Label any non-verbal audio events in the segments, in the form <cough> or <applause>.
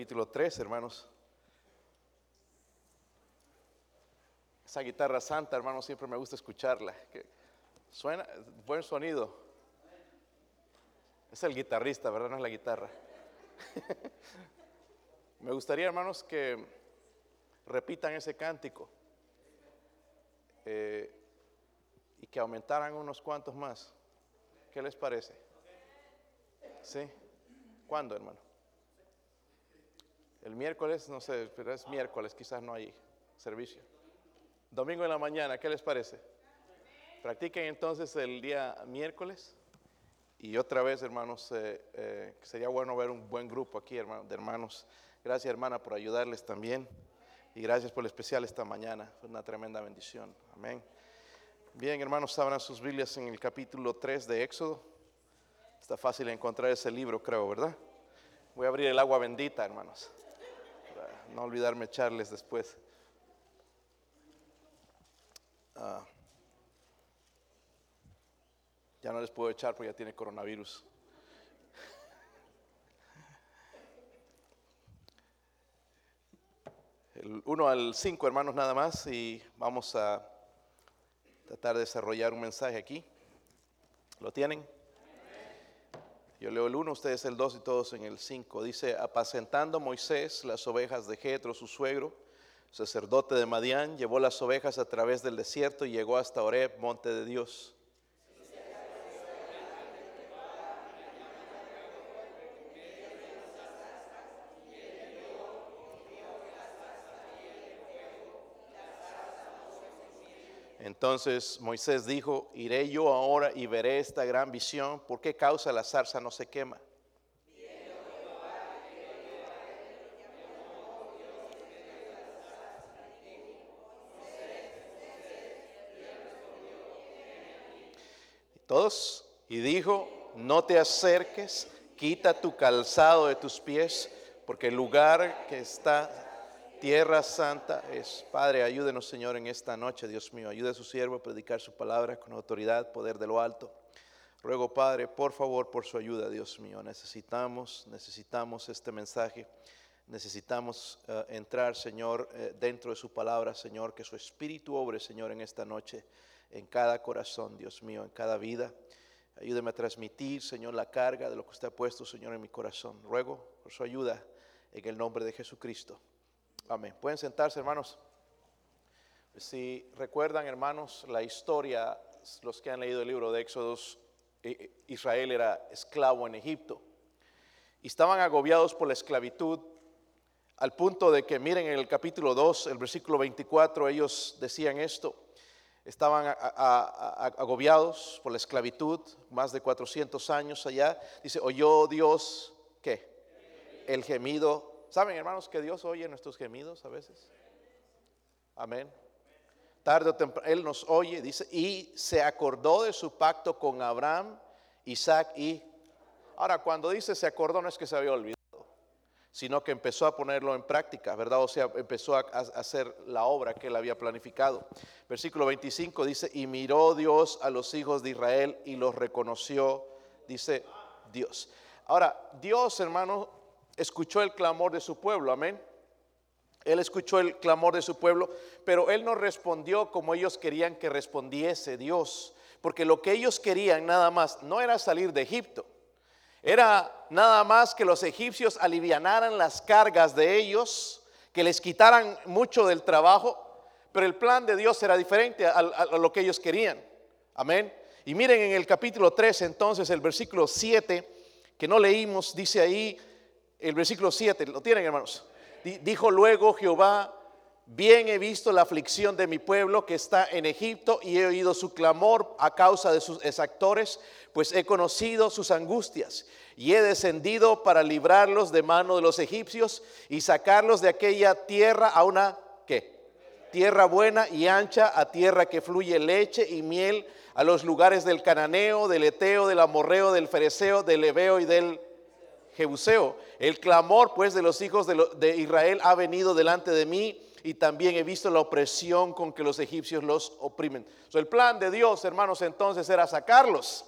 capítulo 3, hermanos. Esa guitarra santa, hermanos, siempre me gusta escucharla. suena, buen sonido. Es el guitarrista, ¿verdad? No es la guitarra. <laughs> me gustaría, hermanos, que repitan ese cántico eh, y que aumentaran unos cuantos más. ¿Qué les parece? ¿Sí? ¿Cuándo, hermano? El miércoles, no sé, pero es miércoles, quizás no hay servicio. Domingo en la mañana, ¿qué les parece? Practiquen entonces el día miércoles. Y otra vez, hermanos, eh, eh, sería bueno ver un buen grupo aquí, hermano, hermanos. Gracias, hermana, por ayudarles también. Y gracias por el especial esta mañana. Fue una tremenda bendición. Amén. Bien, hermanos, abran sus Biblias en el capítulo 3 de Éxodo. Está fácil encontrar ese libro, creo, ¿verdad? Voy a abrir el agua bendita, hermanos no olvidarme echarles después. Ah. ya no les puedo echar porque ya tiene coronavirus. El 1 al 5, hermanos, nada más, y vamos a tratar de desarrollar un mensaje aquí. ¿Lo tienen? Yo leo el 1, ustedes el 2 y todos en el 5. Dice, apacentando Moisés las ovejas de Jetro, su suegro, sacerdote de Madián, llevó las ovejas a través del desierto y llegó hasta Oreb, monte de Dios. Entonces Moisés dijo, iré yo ahora y veré esta gran visión, ¿por qué causa la zarza no se quema? Todos, y dijo, no te acerques, quita tu calzado de tus pies, porque el lugar que está Tierra Santa es. Padre, ayúdenos, Señor, en esta noche, Dios mío. Ayude a su siervo a predicar su palabra con autoridad, poder de lo alto. Ruego, Padre, por favor, por su ayuda, Dios mío. Necesitamos, necesitamos este mensaje. Necesitamos eh, entrar, Señor, eh, dentro de su palabra, Señor. Que su espíritu obre, Señor, en esta noche, en cada corazón, Dios mío, en cada vida. Ayúdeme a transmitir, Señor, la carga de lo que usted ha puesto, Señor, en mi corazón. Ruego por su ayuda en el nombre de Jesucristo. Amén. Pueden sentarse, hermanos. Si recuerdan, hermanos, la historia, los que han leído el libro de Éxodos, eh, eh, Israel era esclavo en Egipto. Y estaban agobiados por la esclavitud, al punto de que, miren en el capítulo 2, el versículo 24, ellos decían esto. Estaban agobiados por la esclavitud, más de 400 años allá. Dice, oyó Dios, ¿qué? El gemido ¿Saben, hermanos, que Dios oye nuestros gemidos a veces? Amén. Tarde o temprano, Él nos oye, dice, y se acordó de su pacto con Abraham, Isaac y... Ahora, cuando dice se acordó, no es que se había olvidado, sino que empezó a ponerlo en práctica, ¿verdad? O sea, empezó a, hacer la obra que él había planificado. Versículo 25 dice, y miró Dios a los hijos de Israel y los reconoció, dice Dios. Ahora, Dios, hermano, escuchó el clamor de su pueblo, amén. Él escuchó el clamor de su pueblo, pero él no respondió como ellos querían que respondiese Dios, porque lo que ellos querían nada más no era salir de Egipto, era nada más que los egipcios alivianaran las cargas de ellos, que les quitaran mucho del trabajo, pero el plan de Dios era diferente a, a lo que ellos querían. Amén. Y miren en el capítulo 3, entonces el versículo 7, que no leímos, dice ahí, el versículo 7, ¿lo tienen hermanos? Dijo luego Jehová, bien he visto la aflicción de mi pueblo que está en Egipto y he oído su clamor a causa de sus exactores, pues he conocido sus angustias y he descendido para librarlos de mano de los egipcios y sacarlos de aquella tierra a una, ¿qué? Tierra buena y ancha, a tierra que fluye leche y miel, a los lugares del cananeo, del eteo, del amorreo, del fereceo, del ebeo y del Jebuseo. El clamor pues de los hijos de, Israel ha venido delante de mí y también he visto la opresión con que los egipcios los oprimen. el plan de Dios, hermanos, entonces era sacarlos.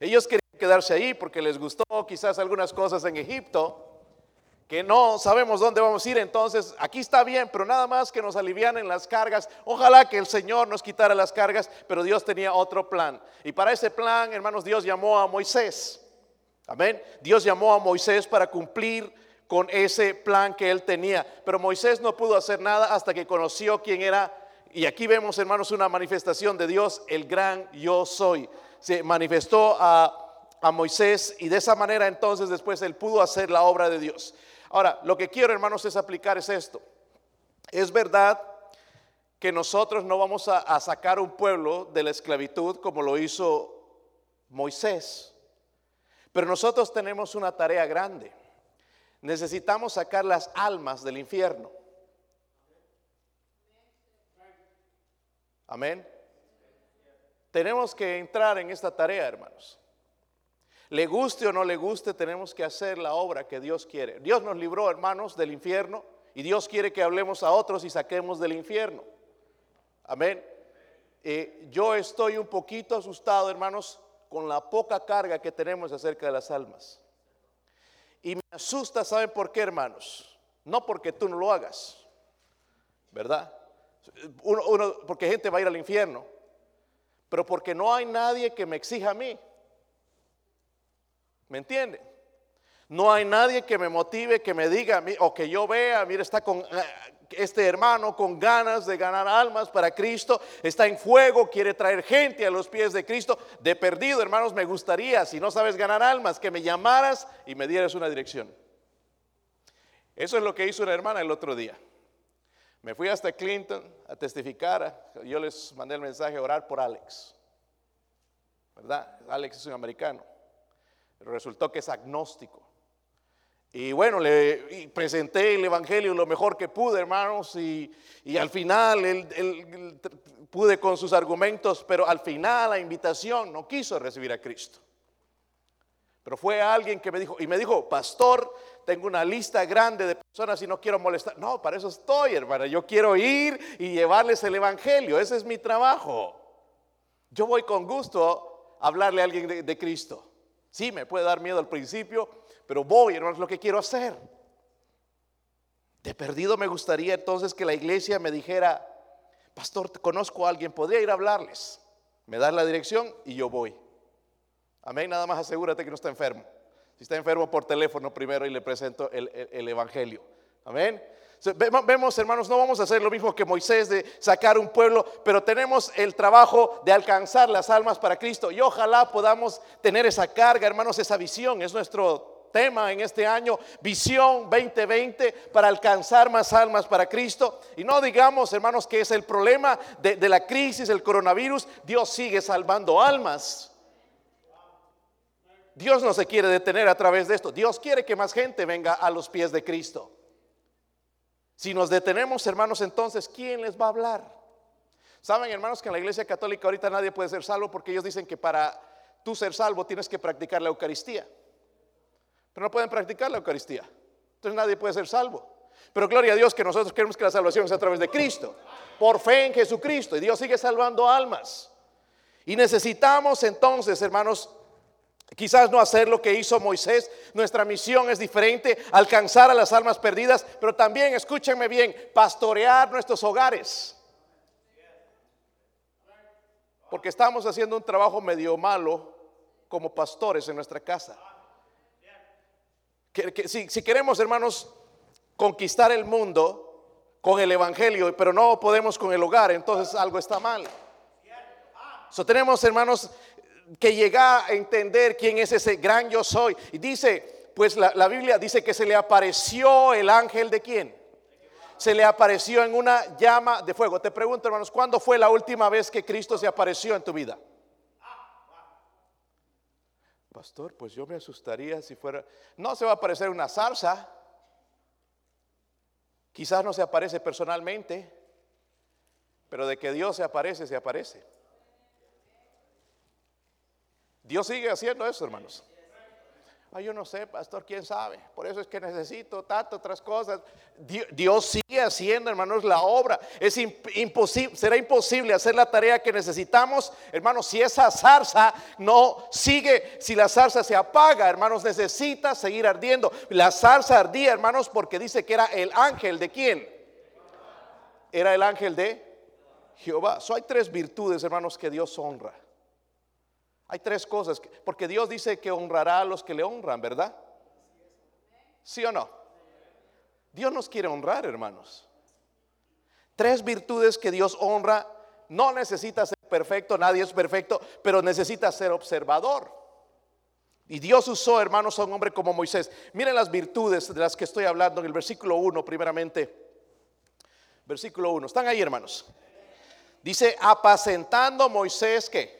Ellos querían quedarse ahí porque les gustó quizás algunas cosas en Egipto que no sabemos dónde vamos a ir, entonces aquí está bien, pero nada más que nos alivianen las cargas. Ojalá que el Señor nos quitara las cargas, pero Dios tenía otro plan. Y para ese plan, hermanos, Dios llamó a Moisés. Amén. Dios llamó a Moisés para cumplir con ese plan que él tenía. Pero Moisés no pudo hacer nada hasta que conoció quién era. Y aquí vemos, hermanos, una manifestación de Dios, el gran yo soy. Se manifestó a, a Moisés y de esa manera entonces después él pudo hacer la obra de Dios. Ahora, lo que quiero, hermanos, es aplicar es esto. Es verdad que nosotros no vamos a, sacar un pueblo de la esclavitud como lo hizo Moisés, pero nosotros tenemos una tarea grande. Necesitamos sacar las almas del infierno. Amén. Tenemos que entrar en esta tarea, hermanos. Le guste o no le guste, tenemos que hacer la obra que Dios quiere. Dios nos libró, hermanos, del infierno y Dios quiere que hablemos a otros y saquemos del infierno. Amén. Eh, yo estoy un poquito asustado, hermanos, con la poca carga que tenemos acerca de las almas. Y me asusta, ¿saben por qué, hermanos? No porque tú no lo hagas, ¿verdad? Porque gente va a ir al infierno, pero porque no hay nadie que me exija a mí. ¿Me entiende? No hay nadie que me motive, que me diga o que yo vea, mira, está con eh, este hermano con ganas de ganar almas para Cristo, está en fuego, quiere traer gente a los pies de Cristo. De perdido, hermanos, me gustaría, si no sabes ganar almas, que me llamaras y me dieras una dirección. Eso es lo que hizo una hermana el otro día. Me fui hasta Clinton a testificar, yo les mandé el mensaje a orar por Alex. ¿Verdad? Alex es un americano resultó que es agnóstico. Y bueno, le presenté el Evangelio lo mejor que pude, hermanos, y, al final él, pude con sus argumentos, pero al final la invitación no quiso recibir a Cristo. Pero fue alguien que me dijo, y me dijo, pastor, tengo una lista grande de personas y no quiero molestar. No, para eso estoy, hermano. Yo quiero ir y llevarles el Evangelio. Ese es mi trabajo. Yo voy con gusto a hablarle a alguien de Cristo. Sí, me puede dar miedo al principio, pero voy, hermanos, lo que quiero hacer. De perdido me gustaría entonces que la iglesia me dijera, pastor, conozco a alguien, podría ir a hablarles. Me das la dirección y yo voy. Amén, nada más asegúrate que no está enfermo. Si está enfermo por teléfono primero y le presento el, el Evangelio. Amén. Vemos, hermanos, no vamos a hacer lo mismo que Moisés de sacar un pueblo, pero tenemos el trabajo de alcanzar las almas para Cristo. Y ojalá podamos tener esa carga, hermanos, esa visión. Es nuestro tema en este año, visión 2020 para alcanzar más almas para Cristo. Y no digamos, hermanos, que es el problema de, la crisis, el coronavirus. Dios sigue salvando almas. Dios no se quiere detener a través de esto. Dios quiere que más gente venga a los pies de Cristo. Si nos detenemos, hermanos, entonces, ¿quién les va a hablar? Saben, hermanos, que en la iglesia católica ahorita nadie puede ser salvo porque ellos dicen que para tú ser salvo tienes que practicar la Eucaristía. Pero no pueden practicar la Eucaristía. Entonces nadie puede ser salvo. Pero gloria a Dios que nosotros queremos que la salvación es a través de Cristo. Por fe en Jesucristo. Y Dios sigue salvando almas. Y necesitamos entonces, hermanos, Quizás no hacer lo que hizo Moisés, nuestra misión es diferente, alcanzar a las almas perdidas, pero también, escúchenme bien, pastorear nuestros hogares. Porque estamos haciendo un trabajo medio malo como pastores en nuestra casa. Si, queremos, hermanos, conquistar el mundo con el Evangelio, pero no podemos con el hogar, entonces algo está mal. So, tenemos, hermanos, que llega a entender quién es ese gran yo soy. Y dice, pues la, Biblia dice que se le apareció el ángel de quién. Se le apareció en una llama de fuego. Te pregunto, hermanos, ¿cuándo fue la última vez que Cristo se apareció en tu vida? Pastor, pues yo me asustaría si fuera... No se va a aparecer una zarza. Quizás no se aparece personalmente, pero de que Dios se aparece, se aparece. Dios sigue haciendo eso, hermanos. Ah, yo no sé, pastor, quién sabe. Por eso es que necesito tantas otras cosas. Dios sigue haciendo, hermanos, la obra. Es imposible, será imposible hacer la tarea que necesitamos, hermanos, si esa zarza no sigue, si la zarza se apaga, hermanos, necesita seguir ardiendo. La zarza ardía, hermanos, porque dice que era el ángel de quién? Era el ángel de Jehová. So, hay tres virtudes, hermanos, que Dios honra. Hay tres cosas, porque Dios dice que honrará a los que le honran, ¿verdad? ¿Sí o no? Dios nos quiere honrar, hermanos. Tres virtudes que Dios honra. No necesita ser perfecto, nadie es perfecto, pero necesita ser observador. Y Dios usó, hermanos, a un hombre como Moisés. Miren las virtudes de las que estoy hablando en el versículo 1, primeramente. Versículo 1. ¿Están ahí, hermanos? Dice, apacentando Moisés que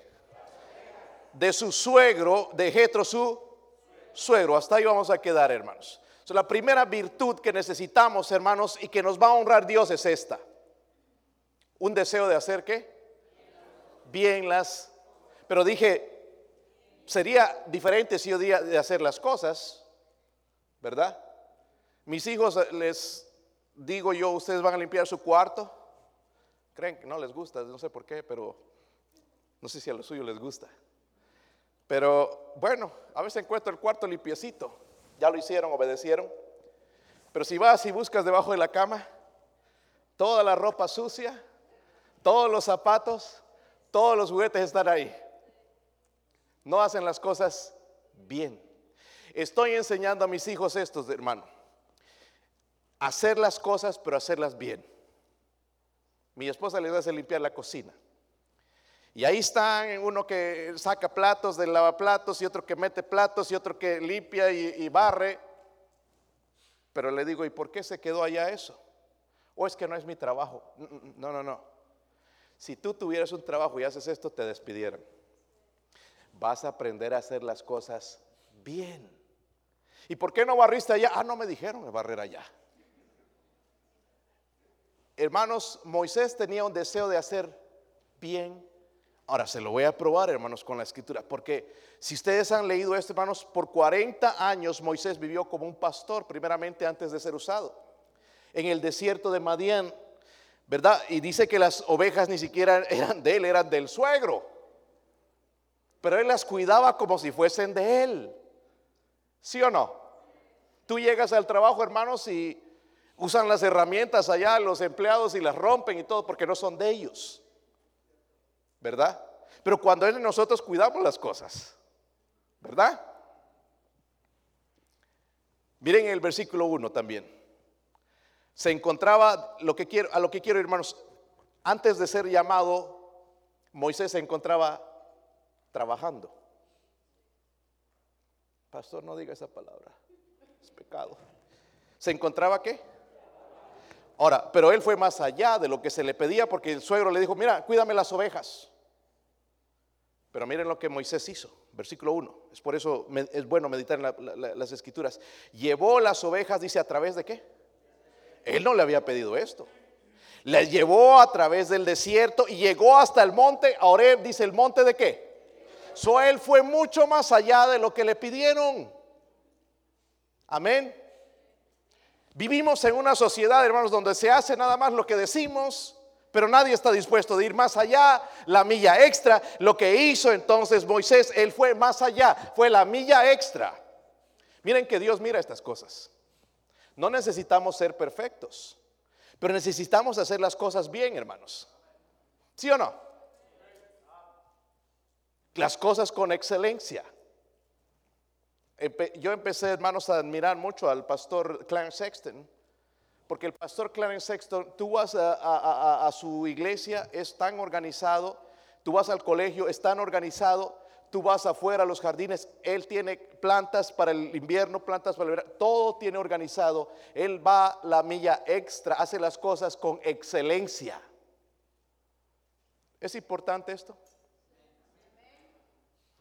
de su suegro, de Jetro, su suegro. Hasta ahí vamos a quedar, hermanos. la primera virtud que necesitamos, hermanos, y que nos va a honrar Dios es esta. Un deseo de hacer qué? Bien las. Pero dije, sería diferente si yo día de hacer las cosas, ¿verdad? Mis hijos eh, les digo yo, ustedes van a limpiar su cuarto. Creen que no les gusta, no sé por qué, pero no sé si a lo suyo les gusta. Pero bueno, a veces encuentro el cuarto limpiecito. Ya lo hicieron, obedecieron. Pero si vas y buscas debajo de la cama, toda la ropa sucia, todos los zapatos, todos los juguetes están ahí. No hacen las cosas bien. Estoy enseñando a mis hijos estos, hermano. Hacer las cosas, pero hacerlas bien. Mi esposa les hace limpiar la cocina. Y ahí están uno que saca platos del lavaplatos y otro que mete platos y otro que limpia y, barre. Pero le digo, ¿y por qué se quedó allá eso? ¿O es que no es mi trabajo? No, no, no. Si tú tuvieras un trabajo y haces esto, te despidieran. Vas a aprender a hacer las cosas bien. ¿Y por qué no barriste allá? Ah, no me dijeron barrer allá. Hermanos, Moisés tenía un deseo de hacer bien Ahora se lo voy a probar, hermanos, con la escritura, porque si ustedes han leído esto, hermanos, por 40 años Moisés vivió como un pastor, primeramente antes de ser usado, en el desierto de Madián, ¿verdad? Y dice que las ovejas ni siquiera <laughs> eran de él, eran del suegro, pero él las cuidaba como si fuesen de él, ¿sí o no? Tú llegas al trabajo, hermanos, y usan las herramientas allá, los empleados, y las rompen y todo, porque no son de ellos. ¿Verdad? Pero cuando Él nosotros cuidamos las cosas, ¿verdad? Miren el versículo 1 también. Se encontraba, lo que quiero, a lo que quiero, hermanos, antes de ser llamado, Moisés se encontraba trabajando. Pastor, no diga esa palabra, es pecado. ¿Se encontraba qué? Ahora, pero él fue más allá de lo que se le pedía porque el suegro le dijo, mira, cuídame las ovejas. Pero miren lo que Moisés hizo, versículo 1. Es por eso es bueno meditar en las escrituras. Llevó las ovejas, dice, a través de qué? Él no le había pedido esto. Le llevó a través del desierto y llegó hasta el monte. Ahora dice, ¿el monte de qué? So él fue mucho más allá de lo que le pidieron. Amén. Vivimos en una sociedad, hermanos, donde se hace nada más lo que decimos pero nadie está dispuesto de ir más allá, la milla extra. Lo que hizo entonces Moisés, él fue más allá, fue la milla extra. Miren que Dios mira estas cosas. No necesitamos ser perfectos, pero necesitamos hacer las cosas bien, hermanos. ¿Sí o no? Las cosas con excelencia. Yo empecé, hermanos, a admirar mucho al pastor Clarence Sexton porque el pastor Clarence Sexton, tú vas a, su iglesia, es tan organizado, tú vas al colegio, es tan organizado, tú vas afuera a los jardines, él tiene plantas para el invierno, plantas para el verano, todo tiene organizado. Él va la milla extra, hace las cosas con excelencia. ¿Es importante esto?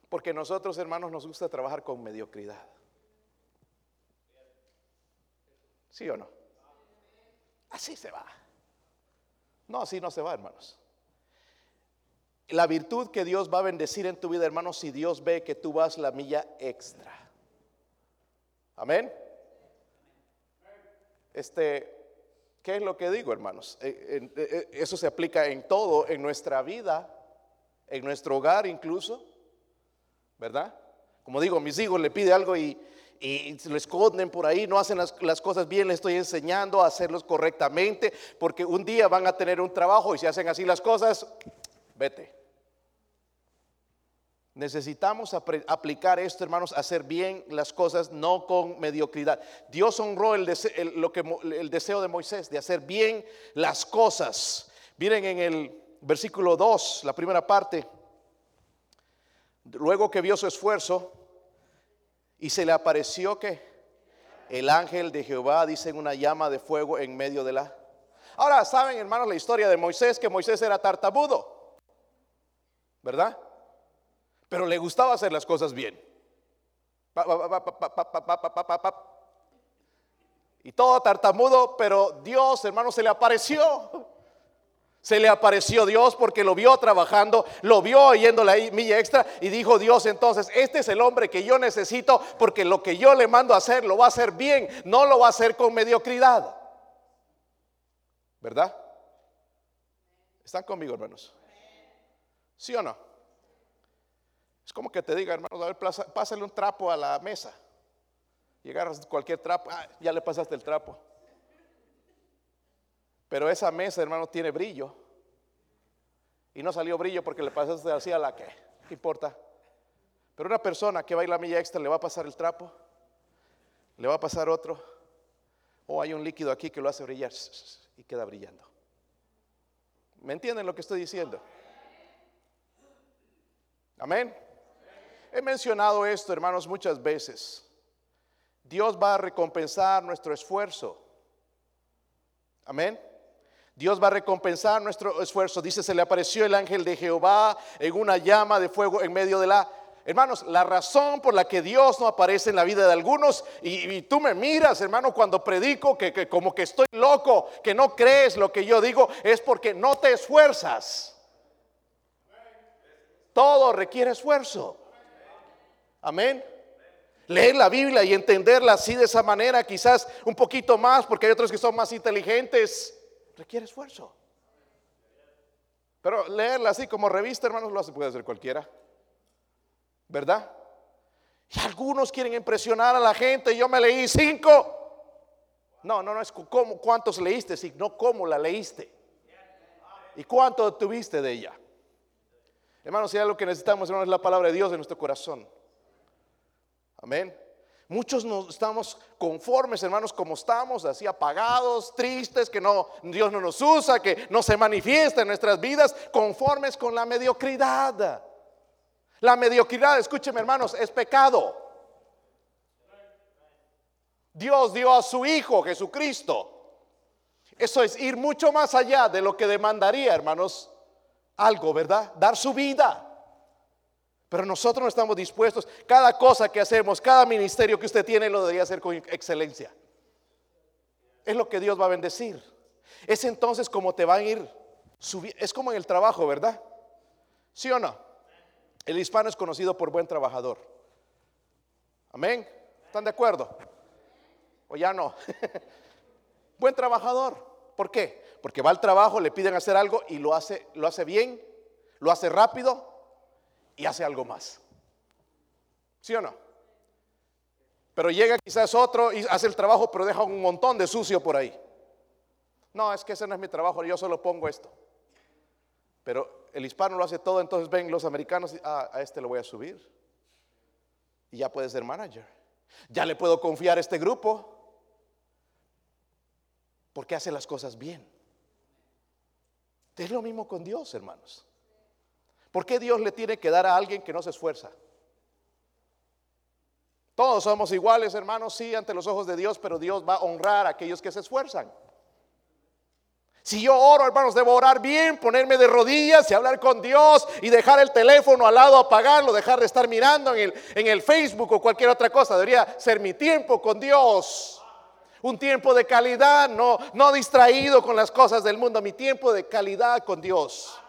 Porque nosotros, hermanos, nos gusta trabajar con mediocridad. ¿Sí o no? Así se va. No, así no se va, hermanos. La virtud que Dios va a bendecir en tu vida, hermanos, si Dios ve que tú vas la milla extra. Amén. Este, ¿qué es lo que digo, hermanos? Eh, eh, eh, eso se aplica en todo, en nuestra vida, en nuestro hogar incluso, ¿verdad? Como digo, mis hijos le pide algo y, y lo esconden por ahí, no hacen las, las, cosas bien, les estoy enseñando a hacerlos correctamente, porque un día van a tener un trabajo y si hacen así las cosas, vete. Necesitamos aplicar esto, hermanos, hacer bien las cosas, no con mediocridad. Dios honró el deseo, el deseo de Moisés de hacer bien las cosas. Miren en el versículo 2, la primera parte. Luego que vio su esfuerzo y se le apareció que el ángel de Jehová, dice, una llama de fuego en medio de la... Ahora, ¿saben, hermanos, la historia de Moisés? Que Moisés era tartamudo, ¿verdad? pero le gustaba hacer las cosas bien. Y todo tartamudo, pero Dios, hermano, se le apareció. Se le apareció Dios porque lo vio trabajando, lo vio yendo la milla extra y dijo Dios entonces, este es el hombre que yo necesito porque lo que yo le mando a hacer lo va a hacer bien, no lo va a hacer con mediocridad. ¿Verdad? ¿Están conmigo, hermanos? ¿Sí o no? Es como que te diga, hermano, a ver, pásale un trapo a la mesa. Agarras cualquier trapo, ah, ya le pasaste el trapo. Pero esa mesa, hermano, tiene brillo. Y no salió brillo porque le pasaste así a la que, ¿qué importa? Pero una persona que va a ir la milla extra le va a pasar el trapo, le va a pasar otro, o hay un líquido aquí que lo hace brillar y queda brillando. ¿Me entienden lo que estoy diciendo? Amén. He mencionado esto, hermanos, muchas veces. Dios va a recompensar nuestro esfuerzo. Amén. Dios va a recompensar nuestro esfuerzo. Dice, se le apareció el ángel de Jehová en una llama de fuego en medio de la... Hermanos, la razón por la que Dios no aparece en la vida de algunos, y, tú me miras, hermano, cuando predico que, que como que estoy loco, que no crees lo que yo digo, es porque no te esfuerzas. Todo requiere esfuerzo. Amén. Leer la Biblia y entenderla así de esa manera, quizás un poquito más, porque hay otros que son más inteligentes, requiere esfuerzo. Pero leerla así como revista, hermanos, lo hace, puede hacer cualquiera. ¿Verdad? Y algunos quieren impresionar a la gente. Yo me leí cinco. No, no, no es cómo, cuántos leíste, sino cómo la leíste. ¿Y cuánto tuviste de ella? Hermanos, si hay algo que necesitamos, hermanos, es la palabra de Dios en nuestro corazón. Amén. Muchos no estamos conformes, hermanos, como estamos, así apagados, tristes, que no Dios no nos usa, que no se manifiesta en nuestras vidas, conformes con la mediocridad. La mediocridad, escúcheme, hermanos, es pecado. Dios dio a su Hijo Jesucristo. Eso es ir mucho más allá de lo que demandaría, hermanos, algo, ¿verdad? Dar su vida. Pero nosotros no estamos dispuestos. Cada cosa que hacemos, cada ministerio que usted tiene, lo debería hacer con excelencia. Es lo que Dios va a bendecir. Es entonces como te van a ir. Es como en el trabajo, ¿verdad? ¿Sí o no? El hispano es conocido por buen trabajador. Amén. ¿Están de acuerdo? O ya no. <laughs> buen trabajador. ¿Por qué? Porque va al trabajo, le piden hacer algo y lo hace, lo hace bien, lo hace rápido y hace algo más. ¿Sí o no? Pero llega quizás otro y hace el trabajo, pero deja un montón de sucio por ahí. No, es que ese no es mi trabajo, yo solo pongo esto. Pero el hispano lo hace todo, entonces ven los americanos ah, a este lo voy a subir. Y ya puede ser manager. Ya le puedo confiar a este grupo. Porque hace las cosas bien. Es lo mismo con Dios, hermanos. ¿Por qué Dios le tiene que dar a alguien que no se esfuerza? Todos somos iguales, hermanos, sí, ante los ojos de Dios, pero Dios va a honrar a aquellos que se esfuerzan. Si yo oro, hermanos, debo orar bien, ponerme de rodillas y hablar con Dios y dejar el teléfono al lado, apagarlo, dejar de estar mirando en el, Facebook o cualquier otra cosa. Debería ser mi tiempo con Dios. Un tiempo de calidad, no distraído con las cosas del mundo, mi tiempo de calidad con Dios.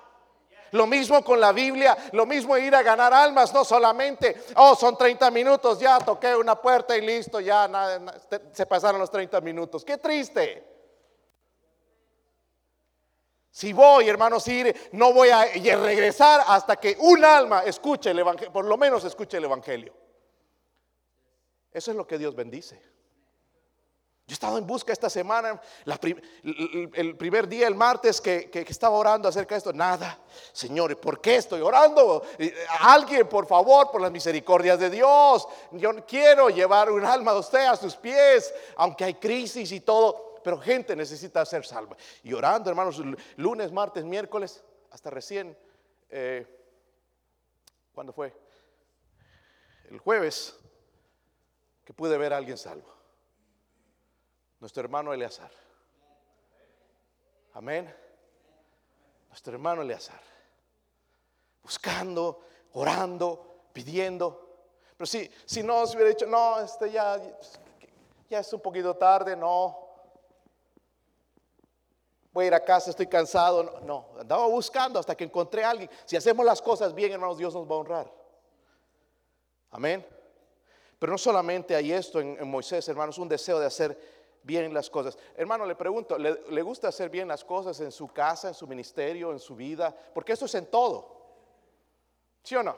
Lo mismo con la Biblia, lo mismo ir a ganar almas, no solamente, oh, son 30 minutos, ya toqué una puerta y listo, ya nada, se pasaron los 30 minutos. Qué triste. Si voy, hermanos, ir, no voy a regresar hasta que un alma escuche el evangelio, por lo menos escuche el evangelio. Eso es lo que Dios bendice. Yo he estado en busca esta semana, el primer día, el martes, que, estaba orando acerca de esto. Nada, Señor, ¿por qué estoy orando? Alguien, por favor, por las misericordias de Dios. Yo quiero llevar un alma de usted a sus pies, aunque hay crisis y todo. Pero gente necesita ser salva. Y orando, hermanos, lunes, martes, miércoles, hasta recién, eh, ¿cuándo fue? El jueves, que pude ver a alguien salvo nuestro hermano Eleazar. Amén. Nuestro hermano Eleazar. Buscando, orando, pidiendo. Pero si, si no se hubiera dicho, no, este ya, ya es un poquito tarde, no. Voy a ir a casa, estoy cansado. No, andaba buscando hasta que encontré a alguien. Si hacemos las cosas bien, hermanos, Dios nos va a honrar. Amén. Pero no solamente hay esto en, en Moisés, hermanos, un deseo de hacer bien las cosas. Hermano, le pregunto, ¿le, gusta hacer bien las cosas en su casa, en su ministerio, en su vida? Porque eso es en todo. ¿Sí o no?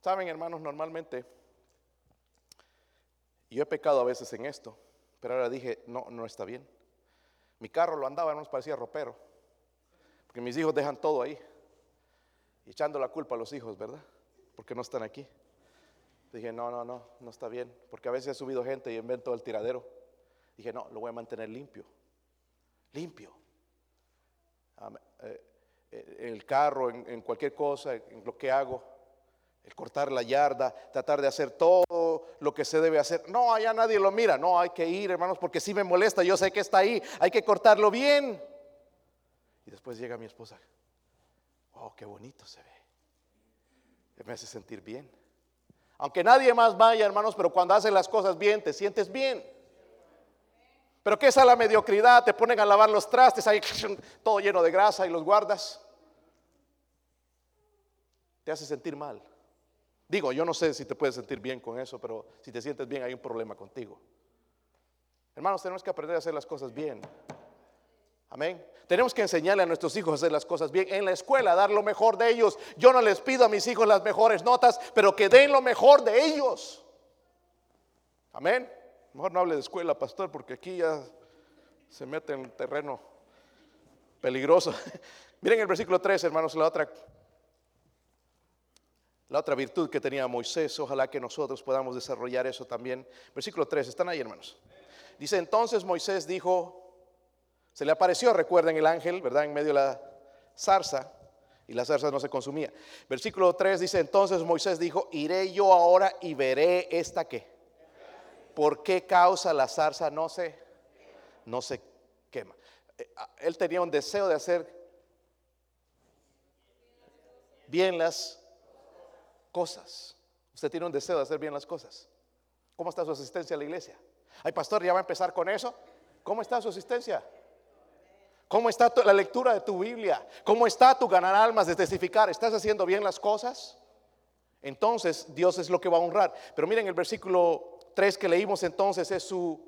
Saben, hermanos, normalmente, yo he pecado a veces en esto, pero ahora dije, no, no está bien. Mi carro lo andaba, hermanos, parecía ropero. Porque mis hijos dejan todo ahí. Echando la culpa a los hijos, ¿verdad? Porque no están aquí. Dije, no, no, no, no está bien, porque a veces he subido gente y invento el tiradero. Dije, no, lo voy a mantener limpio, limpio. Eh, eh, en el carro, en, cualquier cosa, en lo que hago, el cortar la yarda, tratar de hacer todo lo que se debe hacer. No, allá nadie lo mira, no, hay que ir, hermanos, porque si me molesta, yo sé que está ahí, hay que cortarlo bien. Y después llega mi esposa, oh, qué bonito se ve. Me hace sentir bien. Aunque nadie más vaya, hermanos, pero cuando hacen las cosas bien, te sientes bien. Pero ¿qué es a la mediocridad? Te ponen a lavar los trastes, ahí <laughs> todo lleno de grasa y los guardas. Te hace sentir mal. Digo, yo no sé si te puedes sentir bien con eso, pero si te sientes bien hay un problema contigo. Hermanos, tenemos que aprender a hacer las cosas bien. Amén. Tenemos que enseñarle a nuestros hijos a hacer las cosas bien en la escuela, dar lo mejor de ellos. Yo no les pido a mis hijos las mejores notas, pero que den lo mejor de ellos. Amén. Mejor no hable de escuela, pastor, porque aquí ya se mete en terreno peligroso. <laughs> Miren el versículo 3, hermanos, la otra la otra virtud que tenía Moisés, ojalá que nosotros podamos desarrollar eso también. Versículo 3, están ahí, hermanos. Dice, entonces Moisés dijo, se le apareció, recuerden el ángel, ¿verdad? En medio de la zarza, y la zarza no se consumía. Versículo 3 dice, entonces Moisés dijo, iré yo ahora y veré esta qué. ¿Por qué causa la zarza no se, no se quema? Eh, él tenía un deseo de hacer bien las cosas. Usted tiene un deseo de hacer bien las cosas. ¿Cómo está su asistencia a la iglesia? Ay, pastor, ya va a empezar con eso. ¿Cómo está su asistencia? ¿Cómo está la lectura de tu Biblia? ¿Cómo está tu ganar almas de testificar? ¿Estás haciendo bien las cosas? Entonces Dios es lo que va a honrar. Pero miren el versículo 3 que leímos entonces es su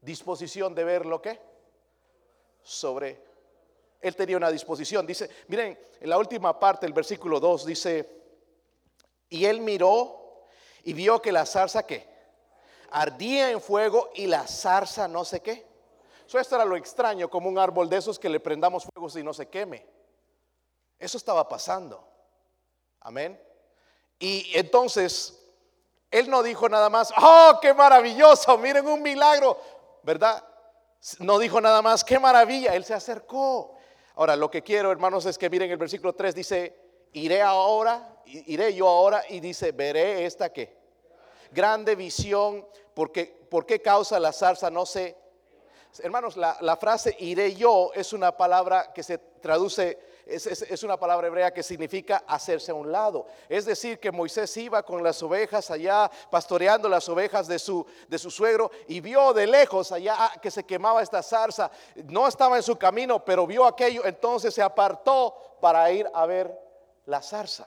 disposición de ver lo que sobre él tenía una disposición. Dice, miren, en la última parte del versículo 2 dice, y él miró y vio que la zarza que ardía en fuego y la zarza no sé qué esto era lo extraño, como un árbol de esos que le prendamos fuego y no se queme. Eso estaba pasando. Amén. Y entonces, él no dijo nada más, oh, qué maravilloso, miren un milagro, ¿verdad? No dijo nada más, qué maravilla, él se acercó. Ahora, lo que quiero, hermanos, es que miren el versículo 3 dice, iré ahora, iré yo ahora y dice, veré esta que grande visión, porque por qué causa la zarza no se Hermanos, la, frase iré yo es una palabra que se traduce es, una palabra hebrea que significa hacerse a un lado. Es decir, que Moisés iba con las ovejas allá, pastoreando las ovejas de su, de su suegro, y vio de lejos allá que se quemaba esta zarza. No estaba en su camino, pero vio aquello, entonces se apartó para ir a ver la zarza.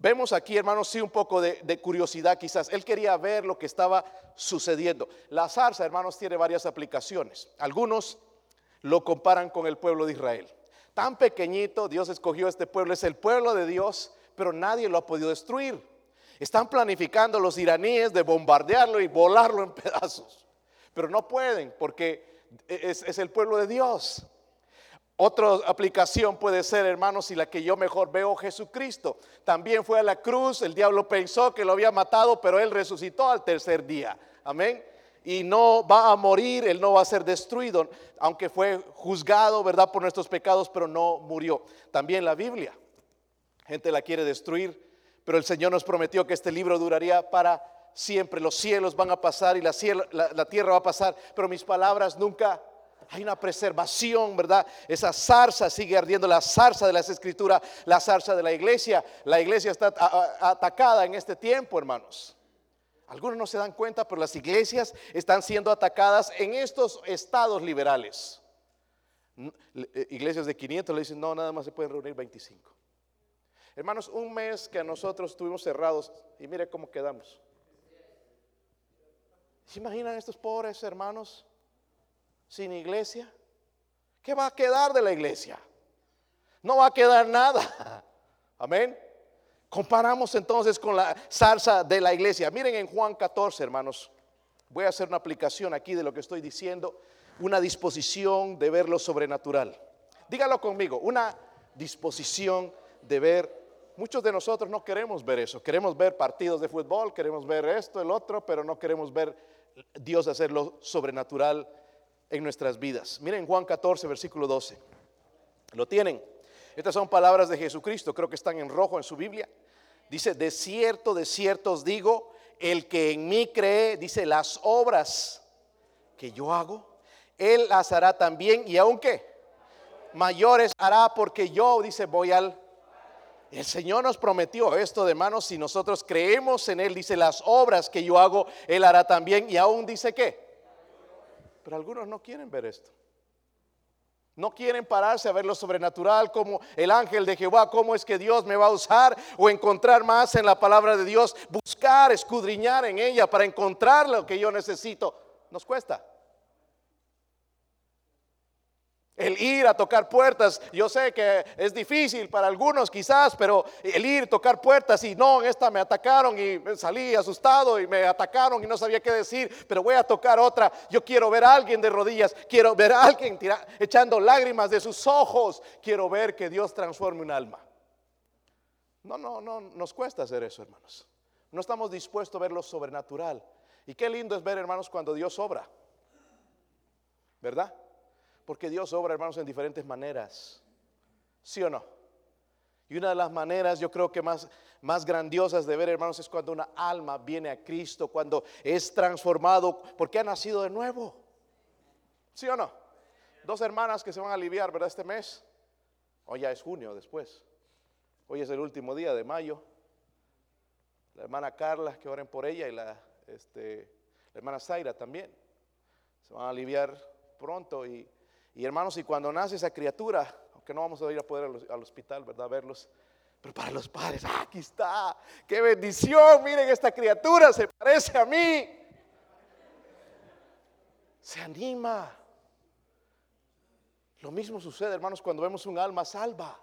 Vemos aquí, hermanos, sí un poco de, curiosidad quizás. Él quería ver lo que estaba sucediendo. La zarza, hermanos, tiene varias aplicaciones. Algunos lo comparan con el pueblo de Israel. Tan pequeñito, Dios escogió este pueblo, es el pueblo de Dios, pero nadie lo ha podido destruir. Están planificando los iraníes de bombardearlo y volarlo en <laughs> pedazos, pero no pueden porque es el pueblo de Dios. Otra aplicación puede ser, hermanos, y la que yo mejor veo, Jesucristo. También fue a la cruz, el diablo pensó que lo había matado, pero él resucitó al tercer día. Amén. Y no va a morir, él no va a ser destruido, aunque fue juzgado, ¿verdad?, por nuestros pecados, pero no murió. También la Biblia, gente la quiere destruir, pero el Señor nos prometió que este libro duraría para siempre. Los cielos van a pasar y la, la tierra va a pasar, pero mis palabras nunca hay una preservación, ¿verdad? Esa zarza sigue ardiendo, la zarza de las escrituras, la zarza de la iglesia. La iglesia está atacada en este tiempo, hermanos. Algunos no se dan cuenta, pero las iglesias están siendo atacadas en estos estados liberales. Eh, iglesias de 500 le dicen, no, nada más se pueden reunir 25. Hermanos, un mes que nosotros estuvimos cerrados y mire cómo quedamos. ¿Se imaginan estos pobres hermanos? Sin iglesia? ¿Qué va a quedar de la iglesia? No va a quedar nada. <laughs> Amén. Comparamos entonces con la zarza de la iglesia. Miren en Juan 14, hermanos. Voy a hacer una aplicación aquí de lo que estoy diciendo. Una disposición de ver lo sobrenatural. Dígalo conmigo. Una disposición de ver. Muchos de nosotros no queremos ver eso. Queremos ver partidos de fútbol, queremos ver esto, el otro, pero no queremos ver Dios hacer lo sobrenatural en nuestras vidas. Miren Juan 14, versículo 12. ¿Lo tienen? Estas son palabras de Jesucristo, creo que están en rojo en su Biblia. Dice, de cierto, de cierto os digo, el que en mí cree, dice, las obras que yo hago, él las hará también y aunque mayores hará porque yo, dice, voy al... El Señor nos prometió esto de manos, si nosotros creemos en Él, dice, las obras que yo hago, Él hará también y aún dice que pero algunos no quieren ver esto. No quieren pararse a ver lo sobrenatural como el ángel de Jehová, cómo es que Dios me va a usar o encontrar más en la palabra de Dios, buscar, escudriñar en ella para encontrar lo que yo necesito. Nos cuesta. El ir a tocar puertas, yo sé que es difícil para algunos quizás, pero el ir, tocar puertas y no, en esta me atacaron y salí asustado y me atacaron y no sabía qué decir, pero voy a tocar otra. Yo quiero ver a alguien de rodillas, quiero ver a alguien echando lágrimas de sus ojos, quiero ver que Dios transforme un alma. No, no, no, nos cuesta hacer eso, hermanos. No estamos dispuestos a ver lo sobrenatural. Y qué lindo es ver, hermanos, cuando Dios obra. ¿Verdad? Porque Dios obra, hermanos, en diferentes maneras. ¿Sí o no? Y una de las maneras, yo creo que más, más grandiosas de ver, hermanos, es cuando una alma viene a Cristo, cuando es transformado, porque ha nacido de nuevo. ¿Sí o no? Dos hermanas que se van a aliviar, ¿verdad? Este mes. Hoy ya es junio después. Hoy es el último día de mayo. La hermana Carla, que oren por ella, y la, este, la hermana Zaira también. Se van a aliviar pronto y y hermanos, y cuando nace esa criatura, aunque no vamos a ir a poder al, hospital, ¿verdad? A verlos. Pero para los padres, ah, aquí está, qué bendición, miren esta criatura, se parece a mí. Se anima. Lo mismo sucede, hermanos, cuando vemos un alma salva.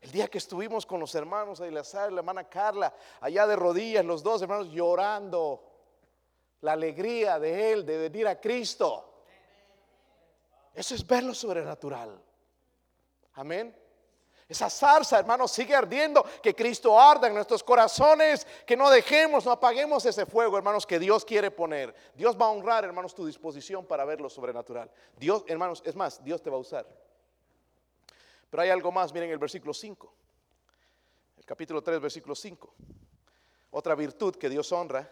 El día que estuvimos con los hermanos Ailazar, la hermana Carla, allá de rodillas, los dos hermanos llorando, la alegría de él de venir a Cristo. Eso es ver lo sobrenatural. Amén. Esa zarza, hermanos, sigue ardiendo. Que Cristo arda en nuestros corazones. Que no dejemos, no apaguemos ese fuego, hermanos, que Dios quiere poner. Dios va a honrar, hermanos, tu disposición para ver lo sobrenatural. Dios, hermanos, es más, Dios te va a usar. Pero hay algo más, miren el versículo 5. El capítulo 3, versículo 5. Otra virtud que Dios honra.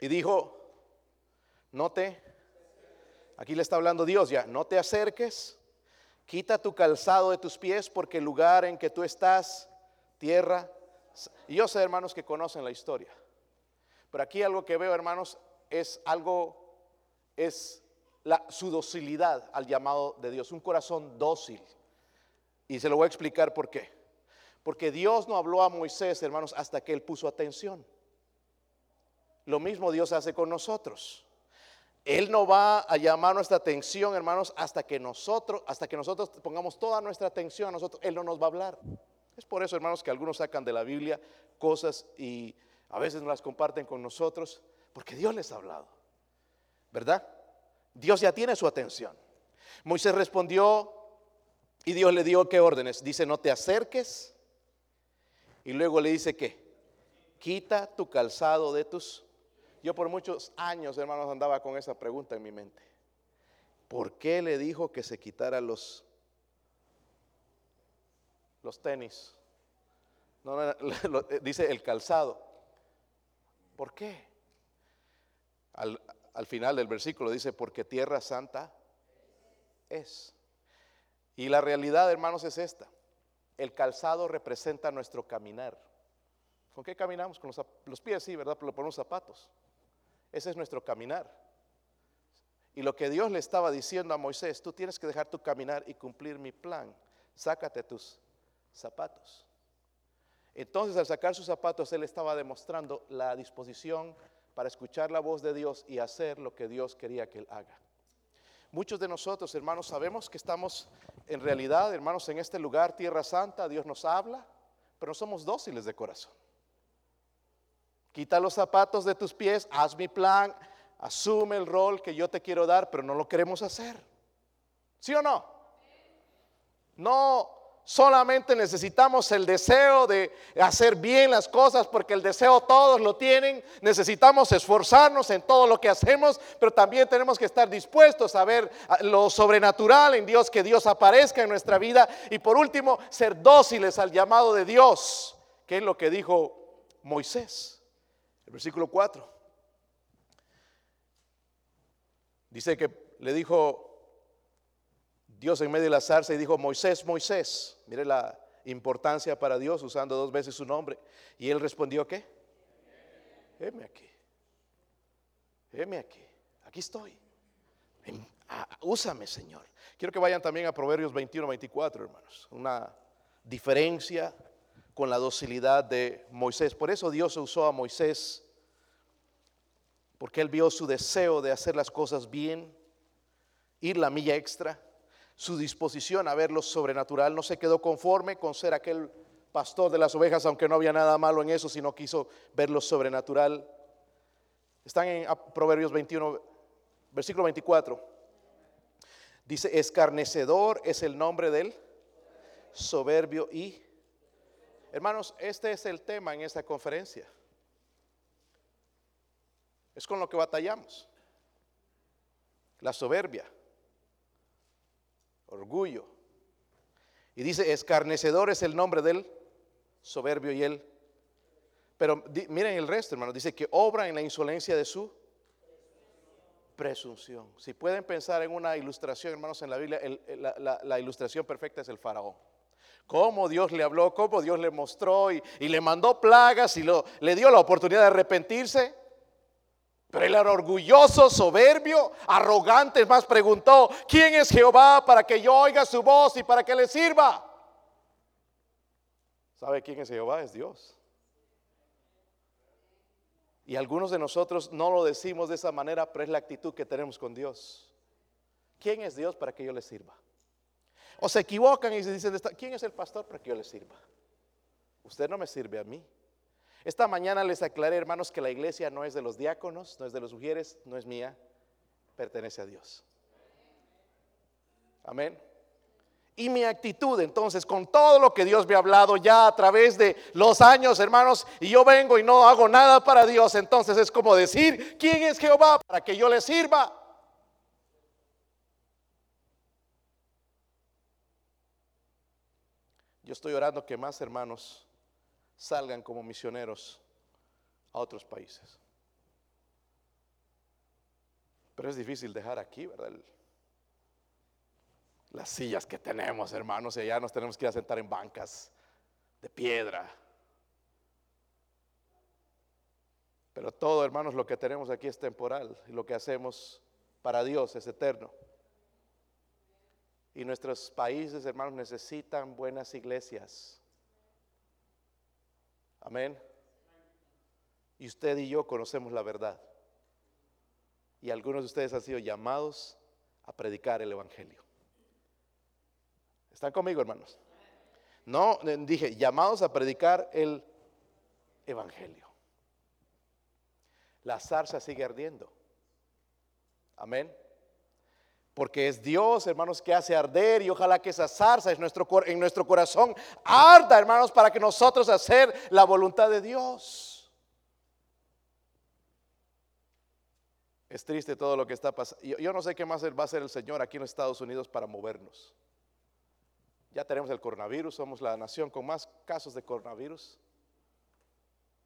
Y dijo, no te Aquí le está hablando Dios ya, no te acerques, Quita tu calzado de tus pies porque el lugar en que tú estás, tierra. Y yo sé, hermanos, que conocen la historia. Pero aquí algo que veo, hermanos, es algo, es la, su docilidad al llamado de Dios, un corazón dócil. Y se lo voy a explicar por qué. Porque Dios no habló a Moisés, hermanos, hasta que él puso atención. Lo mismo Dios hace con nosotros. Él no va a llamar nuestra atención, hermanos, hasta que nosotros, hasta que nosotros pongamos toda nuestra atención a nosotros, Él no nos va a hablar. Es por eso, hermanos, que algunos sacan de la Biblia cosas y a veces no las comparten con nosotros, porque Dios les ha hablado. ¿Verdad? Dios ya tiene su atención. Moisés respondió y Dios le dio qué órdenes. Dice, no te acerques. Y luego le dice que, quita tu calzado de tus yo por muchos años, hermanos, andaba con esa pregunta en mi mente. ¿Por qué le dijo que se quitara los, los tenis? <laughs> dice el calzado. ¿Por qué? Al, al final del versículo dice, porque tierra santa es. Y la realidad, hermanos, es esta. El calzado representa nuestro caminar. ¿Con qué caminamos? Con los, los pies, sí, ¿verdad? Pero le ponemos zapatos. Ese es nuestro caminar. Y lo que Dios le estaba diciendo a Moisés, tú tienes que dejar tu caminar y cumplir mi plan. Sácate tus zapatos. Entonces al sacar sus zapatos, él estaba demostrando la disposición para escuchar la voz de Dios y hacer lo que Dios quería que él haga. Muchos de nosotros, hermanos, sabemos que estamos en realidad, hermanos, en este lugar, Tierra Santa, Dios nos habla, pero no somos dóciles de corazón. Quita los zapatos de tus pies, haz mi plan, asume el rol que yo te quiero dar, pero no lo queremos hacer. ¿Sí o no? No solamente necesitamos el deseo de hacer bien las cosas, porque el deseo todos lo tienen. Necesitamos esforzarnos en todo lo que hacemos, pero también tenemos que estar dispuestos a ver lo sobrenatural en Dios, que Dios aparezca en nuestra vida. Y por último, ser dóciles al llamado de Dios, que es lo que dijo Moisés versículo 4. Dice que le dijo Dios en medio de la zarza y dijo, Moisés, Moisés. Mire la importancia para Dios usando dos veces su nombre. Y él respondió, ¿qué? Heme aquí. Heme aquí. Aquí estoy. Úsame, Señor. Quiero que vayan también a Proverbios 21, 24, hermanos. Una diferencia con la docilidad de Moisés. Por eso Dios usó a Moisés, porque él vio su deseo de hacer las cosas bien, ir la milla extra, su disposición a ver lo sobrenatural. No se quedó conforme con ser aquel pastor de las ovejas, aunque no había nada malo en eso, sino quiso ver lo sobrenatural. Están en Proverbios 21, versículo 24. Dice, escarnecedor es el nombre del soberbio y Hermanos, este es el tema en esta conferencia. Es con lo que batallamos. La soberbia, orgullo. Y dice, escarnecedor es el nombre del soberbio y él. Pero miren el resto, hermanos. Dice que obra en la insolencia de su presunción. Si pueden pensar en una ilustración, hermanos, en la Biblia, la ilustración perfecta es el faraón cómo Dios le habló, cómo Dios le mostró y, le mandó plagas y le dio la oportunidad de arrepentirse. Pero él era orgulloso, soberbio, arrogante, más preguntó, ¿quién es Jehová para que yo oiga su voz y para que le sirva? ¿Sabe quién es Jehová? Es Dios. Y algunos de nosotros no lo decimos de esa manera, pero es la actitud que tenemos con Dios. ¿Quién es Dios para que yo le sirva? O se equivocan y se dicen, ¿quién es el pastor para que yo le sirva? Usted no me sirve a mí. Esta mañana les aclaré, hermanos, que la iglesia no es de los diáconos, no es de las mujeres, no es mía, pertenece a Dios. Amén. Y mi actitud entonces, con todo lo que Dios me ha hablado ya a través de los años, hermanos, y yo vengo y no hago nada para Dios, entonces es como decir, ¿quién es Jehová para que yo le sirva? Yo estoy orando que más hermanos salgan como misioneros a otros países. Pero es difícil dejar aquí, ¿verdad? las sillas que tenemos, hermanos, y allá nos tenemos que ir a sentar en bancas de piedra. Pero todo, hermanos, lo que tenemos aquí es temporal y lo que hacemos para Dios es eterno. Y nuestros países, hermanos, necesitan buenas iglesias. Amén. Y usted y yo conocemos la verdad. Y algunos de ustedes han sido llamados a predicar el Evangelio. ¿Están conmigo, hermanos? No, dije, llamados a predicar el Evangelio. La zarza sigue ardiendo. Amén. Porque es Dios, hermanos, que hace arder y ojalá que esa zarza en nuestro, corazón arda, hermanos, para que nosotros hacer la voluntad de Dios. Es triste todo lo que está pasando. Yo, no sé qué más va a hacer el Señor aquí en Estados Unidos para movernos. Ya tenemos el coronavirus, somos la nación con más casos de coronavirus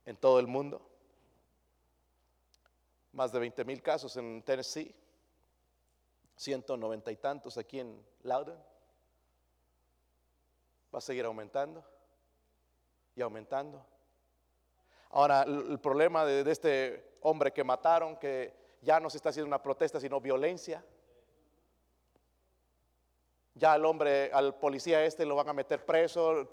en todo el mundo. Más de 20 mil casos en Tennessee, 190 y tantos aquí en Loudon. Va a seguir aumentando y aumentando. Ahora, el problema de, este hombre que mataron, que ya no se está haciendo una protesta, sino violencia. Ya al hombre, al policía este lo van a meter preso,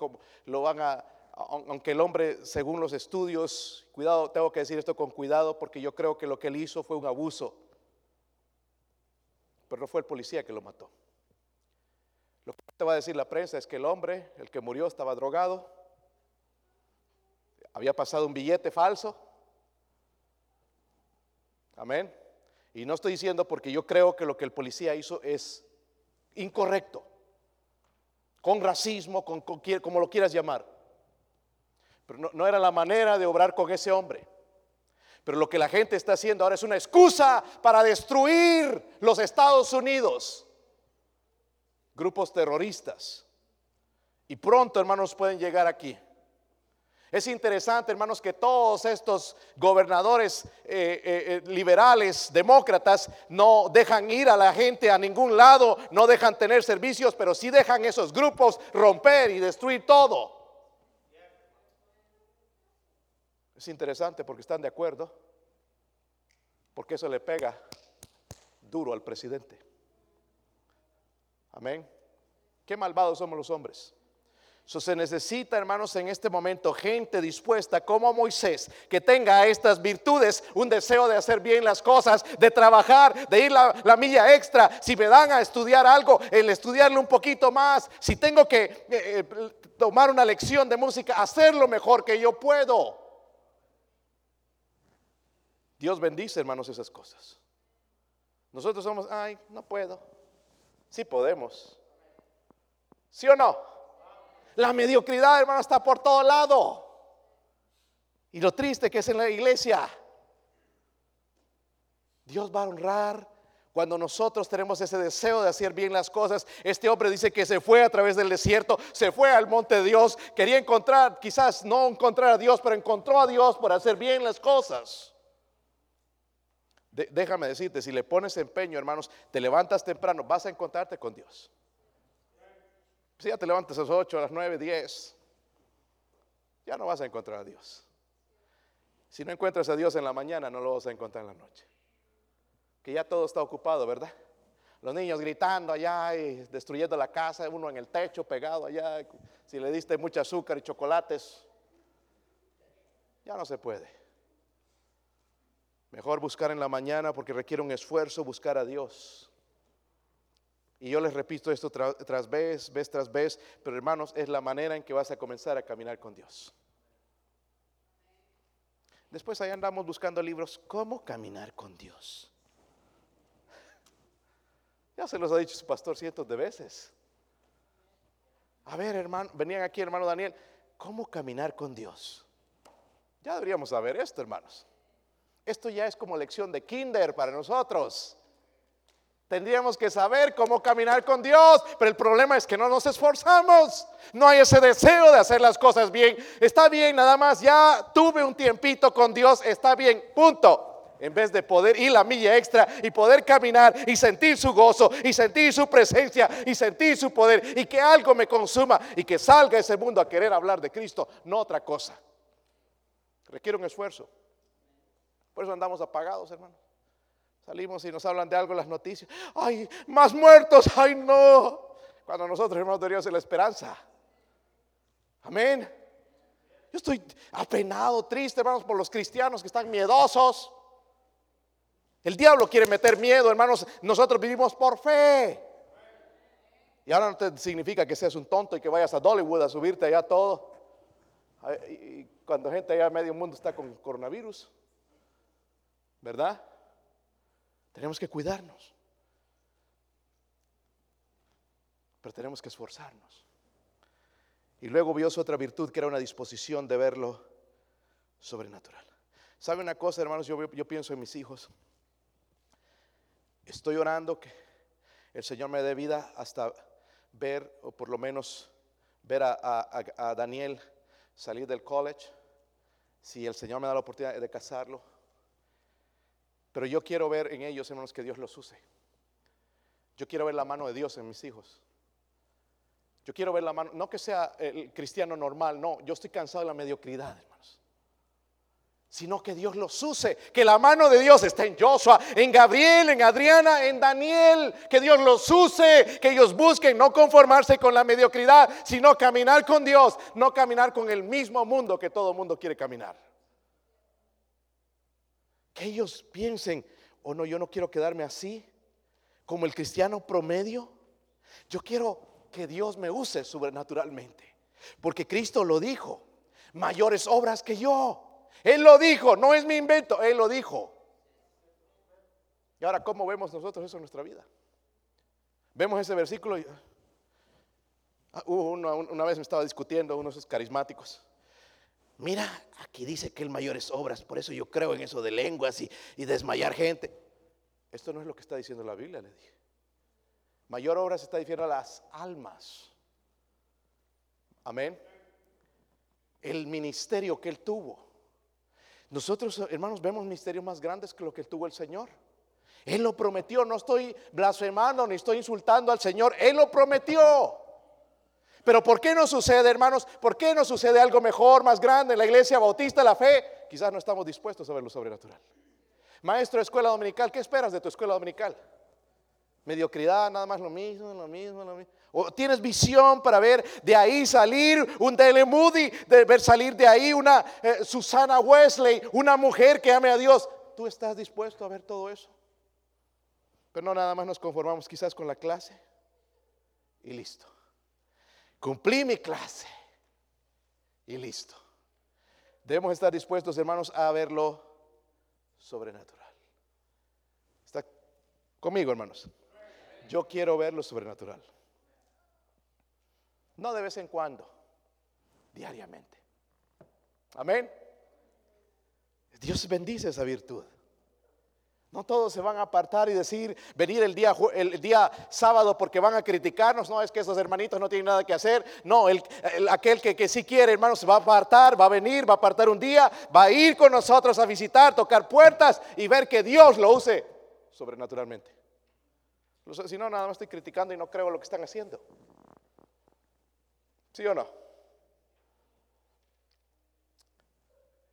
lo van a, aunque el hombre, según los estudios, cuidado, tengo que decir esto con cuidado porque yo creo que lo que él hizo fue un abuso. Pero no fue el policía que lo mató. Lo que te va a decir la prensa es que el hombre, el que murió, estaba drogado, había pasado un billete falso. Amén. Y no estoy diciendo porque yo creo que lo que el policía hizo es incorrecto, con racismo, con, como lo quieras llamar. Pero no, era la manera de obrar con ese hombre. Pero lo que la gente está haciendo ahora es una excusa para destruir los Estados Unidos. Grupos terroristas. Y pronto, hermanos, pueden llegar aquí. Es interesante, hermanos, que todos estos gobernadores eh, eh, eh, liberales, demócratas, no dejan ir a la gente a ningún lado, no dejan tener servicios, pero sí dejan esos grupos romper y destruir todo. Es interesante porque están de acuerdo, porque eso le pega duro al presidente. Amén. Qué malvados somos los hombres se necesita, hermanos, en este momento gente dispuesta como Moisés, que tenga estas virtudes, un deseo de hacer bien las cosas, de trabajar, de ir la, la milla extra. Si me dan a estudiar algo, el estudiarlo un poquito más. Si tengo que eh, eh, tomar una lección de música, hacerlo mejor que yo puedo. Dios bendice, hermanos, esas cosas. Nosotros somos, ay, no puedo. Sí podemos. ¿Sí o no? La mediocridad, hermano, está por todo lado. Y lo triste que es en la iglesia. Dios va a honrar cuando nosotros tenemos ese deseo de hacer bien las cosas. Este hombre dice que se fue a través del desierto, se fue al monte de Dios, quería encontrar, quizás no encontrar a Dios, pero encontró a Dios por hacer bien las cosas. Déjame decirte, si le pones empeño, hermanos, te levantas temprano, vas a encontrarte con Dios. Si ya te levantas a las 8, a las 9, 10, ya no vas a encontrar a Dios. Si no encuentras a Dios en la mañana, no lo vas a encontrar en la noche. Que ya todo está ocupado, ¿verdad? Los niños gritando allá y destruyendo la casa, uno en el techo pegado allá. Si le diste mucho azúcar y chocolates, ya no se puede. Mejor buscar en la mañana porque requiere un esfuerzo buscar a Dios. Y yo les repito esto tras vez, vez tras vez, pero hermanos, es la manera en que vas a comenzar a caminar con Dios. Después ahí andamos buscando libros, ¿cómo caminar con Dios? Ya se los ha dicho su pastor cientos de veces. A ver, hermano, venían aquí, hermano Daniel, ¿cómo caminar con Dios? Ya deberíamos saber esto, hermanos. Esto ya es como lección de kinder para nosotros. Tendríamos que saber cómo caminar con Dios, pero el problema es que no nos esforzamos. No hay ese deseo de hacer las cosas bien. Está bien, nada más, ya tuve un tiempito con Dios, está bien, punto. en vez de poder ir la milla extra y poder caminar y sentir su gozo y sentir su presencia y sentir su poder y que algo me consuma y que salga ese mundo a querer hablar de Cristo, no otra cosa. Requiere un esfuerzo. Por eso andamos apagados, hermano. Salimos y nos hablan de algo en las noticias. Ay, más muertos, ay no. Cuando nosotros, hermanos, deberíamos ser la esperanza. Amén. Yo estoy apenado, triste, hermanos, por los cristianos que están miedosos. El diablo quiere meter miedo, hermanos. Nosotros vivimos por fe. Y ahora no te significa que seas un tonto y que vayas a Dollywood a subirte allá todo. Y cuando gente allá medio mundo está con coronavirus. ¿Verdad? Tenemos que cuidarnos. Pero tenemos que esforzarnos. Y luego vio su otra virtud que era una disposición de verlo sobrenatural. ¿Sabe una cosa, hermanos? Yo, pienso en mis hijos. Estoy orando que el Señor me dé vida hasta ver, o por lo menos ver a, Daniel salir del college, si el Señor me da la oportunidad de casarlo. Pero yo quiero ver en ellos, hermanos, que Dios los use. Yo quiero ver la mano de Dios en mis hijos. Yo quiero ver la mano, no que sea el cristiano normal, no, yo estoy cansado de la mediocridad, hermanos sino que Dios los use, que la mano de Dios está en Joshua, en Gabriel, en Adriana, en Daniel, que Dios los use, que ellos busquen no conformarse con la mediocridad, sino caminar con Dios, no caminar con el mismo mundo que todo mundo quiere caminar. Ellos piensen, o oh, no, yo no quiero quedarme así, como el cristiano promedio, yo quiero que Dios me use sobrenaturalmente, porque Cristo lo dijo, mayores obras que yo. Él lo dijo, no es mi invento, Él lo dijo. Y ahora, ¿cómo vemos nosotros eso en nuestra vida? Vemos ese versículo y... Ah, una, vez me estaba discutiendo uno de esos carismáticos. Mira, aquí dice que el mayor es obras, por eso yo creo en eso de lenguas y, y desmayar gente. Esto no es lo que está diciendo la Biblia, le dije. Mayor obras está diciendo a las almas. Amén. El ministerio que él tuvo. Nosotros, hermanos, vemos misterios más grandes que lo que tuvo el Señor. Él lo prometió, no estoy blasfemando ni estoy insultando al Señor, Él lo prometió. Pero ¿por qué no sucede, hermanos? ¿Por qué no sucede algo mejor, más grande en la iglesia bautista, la fe? Quizás no estamos dispuestos a ver lo sobrenatural. Maestro de escuela dominical, ¿qué esperas de tu escuela dominical? Mediocridad, nada más lo mismo, lo mismo, lo mismo. O tienes visión para ver de ahí salir un Dele Moody, de ver salir de ahí una eh, Susana Wesley, una mujer que ame a Dios. ¿Tú estás dispuesto a ver todo eso? Pero no nada más nos conformamos quizás con la clase y listo. Cumplí mi clase y listo. Debemos estar dispuestos, hermanos, a verlo sobrenatural. ¿Está conmigo, hermanos? Yo quiero ver lo sobrenatural. No de vez en cuando, diariamente. Amén. Dios bendice esa virtud. No todos se van a apartar y decir, venir el día, el día sábado porque van a criticarnos. No, es que esos hermanitos no tienen nada que hacer. No, el, aquel que, que sí quiere, hermanos, se va a apartar, va a venir, va a apartar un día, va a ir con nosotros a visitar, tocar puertas y ver que Dios lo use sobrenaturalmente. Si no, nada más estoy criticando y no creo lo que están haciendo. ¿Sí o no?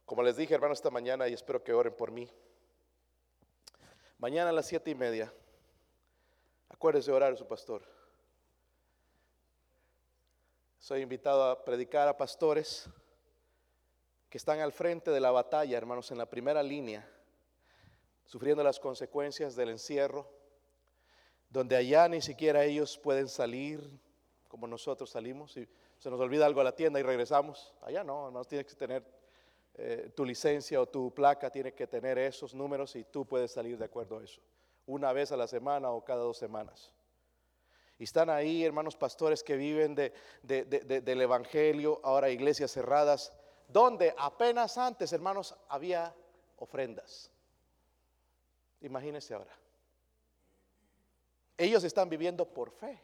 Como les dije, hermanos, esta mañana y espero que oren por mí. Mañana a las siete y media, acuérdese de orar a su pastor. Soy invitado a predicar a pastores que están al frente de la batalla, hermanos, en la primera línea, sufriendo las consecuencias del encierro, donde allá ni siquiera ellos pueden salir como nosotros salimos y se nos olvida algo a la tienda y regresamos. Allá no, no tienes que tener eh, tu licencia o tu placa, tiene que tener esos números y tú puedes salir de acuerdo a eso. Una vez a la semana o cada dos semanas. Y están ahí hermanos pastores que viven de, del Evangelio, ahora iglesias cerradas, donde apenas antes, hermanos, había ofrendas. Imagínense ahora. Ellos están viviendo por fe.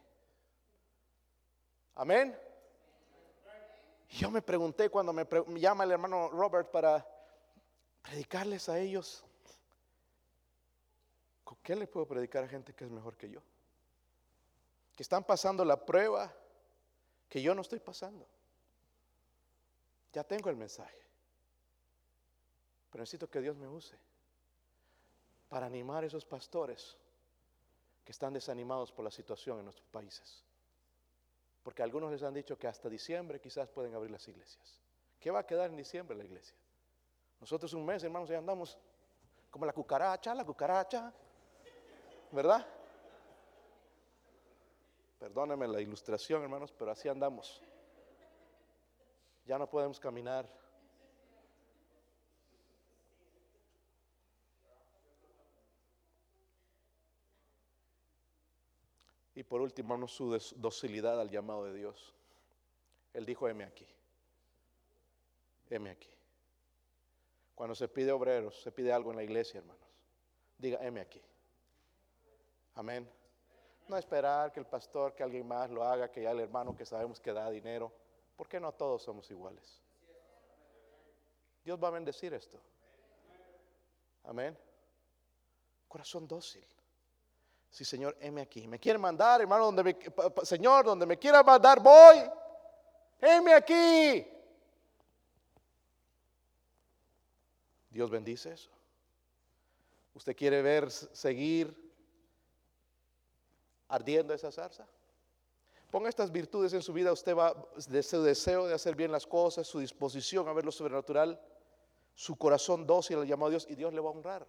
Amén. Yo me pregunté cuando me, llama el hermano Robert para predicarles a ellos. ¿Qué le puedo predicar a gente que es mejor que yo? Que están pasando la prueba que yo no estoy pasando. Ya tengo el mensaje. Pero necesito que Dios me use para animar a esos pastores que están desanimados por la situación en nuestros países. Porque algunos les han dicho que hasta diciembre quizás pueden abrir las iglesias. ¿Qué va a quedar en diciembre la iglesia? Nosotros un mes, hermanos, ya andamos como la cucaracha, la cucaracha, ¿verdad? Perdónenme la ilustración, hermanos, pero así andamos. Ya no podemos caminar. Y por último, hermanos, su docilidad al llamado de Dios. Él dijo, heme aquí. Heme aquí. Cuando se pide obreros, se pide algo en la iglesia, hermanos. Diga, heme aquí. Amén. No esperar que el pastor, que alguien más lo haga, que ya el hermano que sabemos que da dinero. ¿Por qué no todos somos iguales? Dios va a bendecir esto. Amén. Corazón dócil. Sí, Señor, heme aquí. Me quiere mandar, hermano, donde me, Señor, donde me quiera mandar, voy. Heme aquí. Dios bendice eso. ¿Usted quiere ver seguir ardiendo esa zarza? Ponga estas virtudes en su vida, usted va de su deseo de hacer bien las cosas, su disposición a ver lo sobrenatural, su corazón dócil al llamado a Dios y Dios le va a honrar.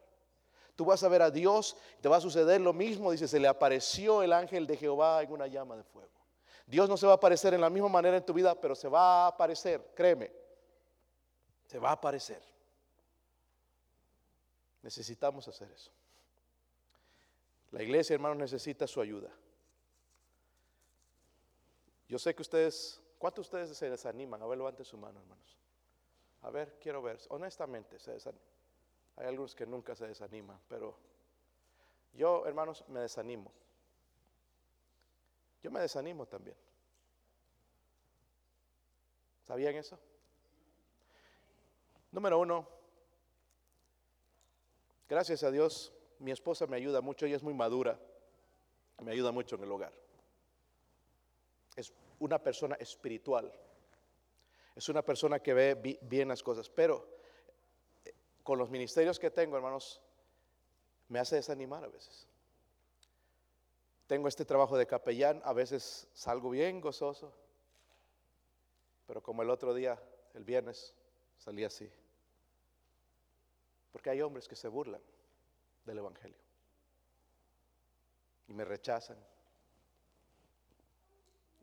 Tú vas a ver a Dios, te va a suceder lo mismo, dice, se le apareció el ángel de Jehová en una llama de fuego. Dios no se va a aparecer en la misma manera en tu vida, pero se va a aparecer, créeme, se va a aparecer. Necesitamos hacer eso. La iglesia, hermanos, necesita su ayuda. Yo sé que ustedes, ¿cuántos de ustedes se desaniman? A ver, levante su mano, hermanos. A ver, quiero ver, honestamente, se desaniman. Hay algunos que nunca se desaniman, pero yo, hermanos, me desanimo. Yo me desanimo también. ¿Sabían eso? Número uno, gracias a Dios, mi esposa me ayuda mucho, ella es muy madura, me ayuda mucho en el hogar. Es una persona espiritual, es una persona que ve bien las cosas, pero con los ministerios que tengo, hermanos, me hace desanimar a veces. Tengo este trabajo de capellán, a veces salgo bien gozoso, pero como el otro día, el viernes, salí así. Porque hay hombres que se burlan del Evangelio y me rechazan.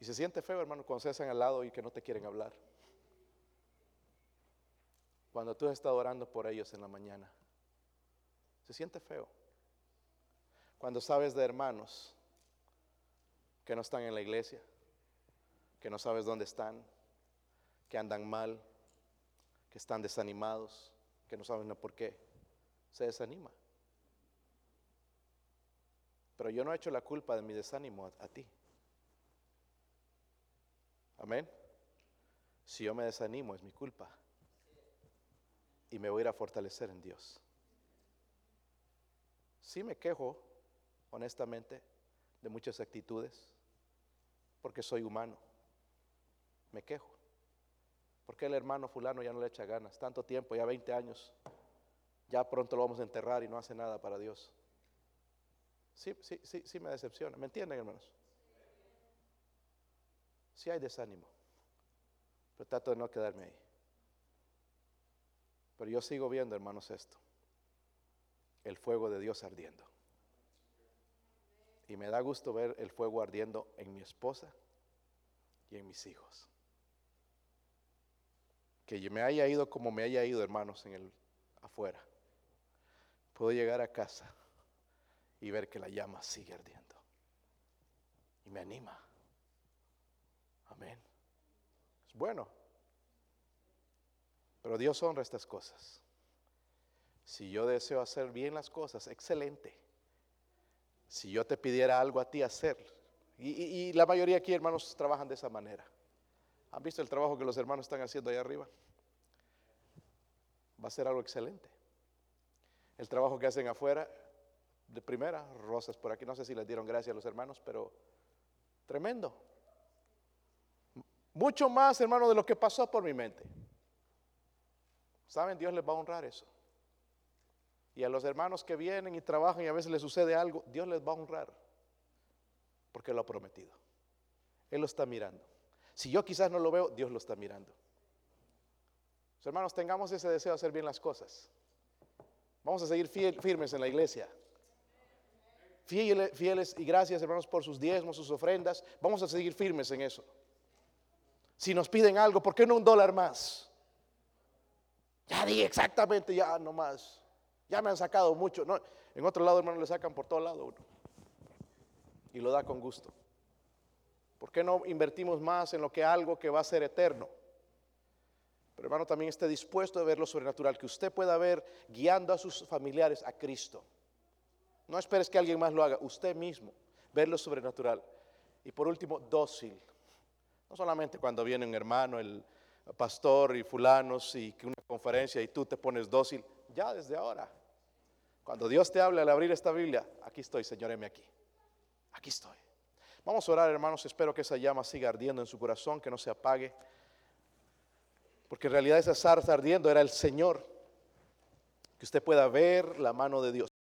Y se siente feo, hermano, cuando se hacen al lado y que no te quieren hablar. Cuando tú has estado orando por ellos en la mañana. Se siente feo. Cuando sabes de hermanos que no están en la iglesia, que no sabes dónde están, que andan mal, que están desanimados, que no saben por qué, se desanima. Pero yo no he hecho la culpa de mi desánimo a, a ti. Amén. Si yo me desanimo es mi culpa y me voy a ir a fortalecer en Dios. Sí me quejo, honestamente, de muchas actitudes, porque soy humano. Me quejo. Porque el hermano fulano ya no le echa ganas? Tanto tiempo, ya 20 años. Ya pronto lo vamos a enterrar y no hace nada para Dios. Sí, sí, sí, sí me decepciona. ¿Me entienden, hermanos? Sí hay desánimo. Pero trato de no quedarme ahí. Pero yo sigo viendo, hermanos, esto. El fuego de Dios ardiendo. Y me da gusto ver el fuego ardiendo en mi esposa y en mis hijos. Que me haya ido como me haya ido, hermanos, en el afuera. Puedo llegar a casa y ver que la llama sigue ardiendo. Y me anima. Amén. Es bueno. Pero Dios honra estas cosas. Si yo deseo hacer bien las cosas, excelente. Si yo te pidiera algo a ti hacer, y, la mayoría aquí, hermanos, trabajan de esa manera. ¿Han visto el trabajo que los hermanos están haciendo allá arriba? Va a ser algo excelente. El trabajo que hacen afuera de primera, rosas por aquí, no sé si les dieron gracias a los hermanos, pero tremendo. Mucho más, hermano, de lo que pasó por mi mente. ¿Saben? Dios les va a honrar eso. Y a los hermanos que vienen y trabajan y a veces les sucede algo, Dios les va a honrar. Porque lo ha prometido. Él lo está mirando. Si yo quizás no lo veo, Dios lo está mirando. hermanos, tengamos ese deseo de hacer bien las cosas. Vamos a seguir firmes en la iglesia. Fieles, y gracias, hermanos, por sus diezmos, sus ofrendas. Vamos a seguir firmes en eso. Si nos piden algo, ¿por qué no un dólar más? Ya exactamente, ya no más. Ya me han sacado mucho. En otro lado, hermano, le sacan por todo lado uno. Y lo da con gusto. ¿Por qué no invertimos más en lo que algo que va a ser eterno? Pero hermano, también esté dispuesto a ver lo sobrenatural, que usted pueda ver guiando a sus familiares a Cristo. No esperes que alguien más lo haga, usted mismo, ver lo sobrenatural. Y por último, dócil. No solamente cuando viene un hermano, el pastor y fulanos y que una conferencia y tú te pones dócil, ya desde ahora. Cuando Dios te habla al abrir esta Biblia, aquí estoy, Señor, aquí. Aquí estoy. Vamos a orar, hermanos. Espero que esa llama siga ardiendo en su corazón, que no se apague. Porque en realidad esa zarza ardiendo era el Señor. Que usted pueda ver la mano de Dios.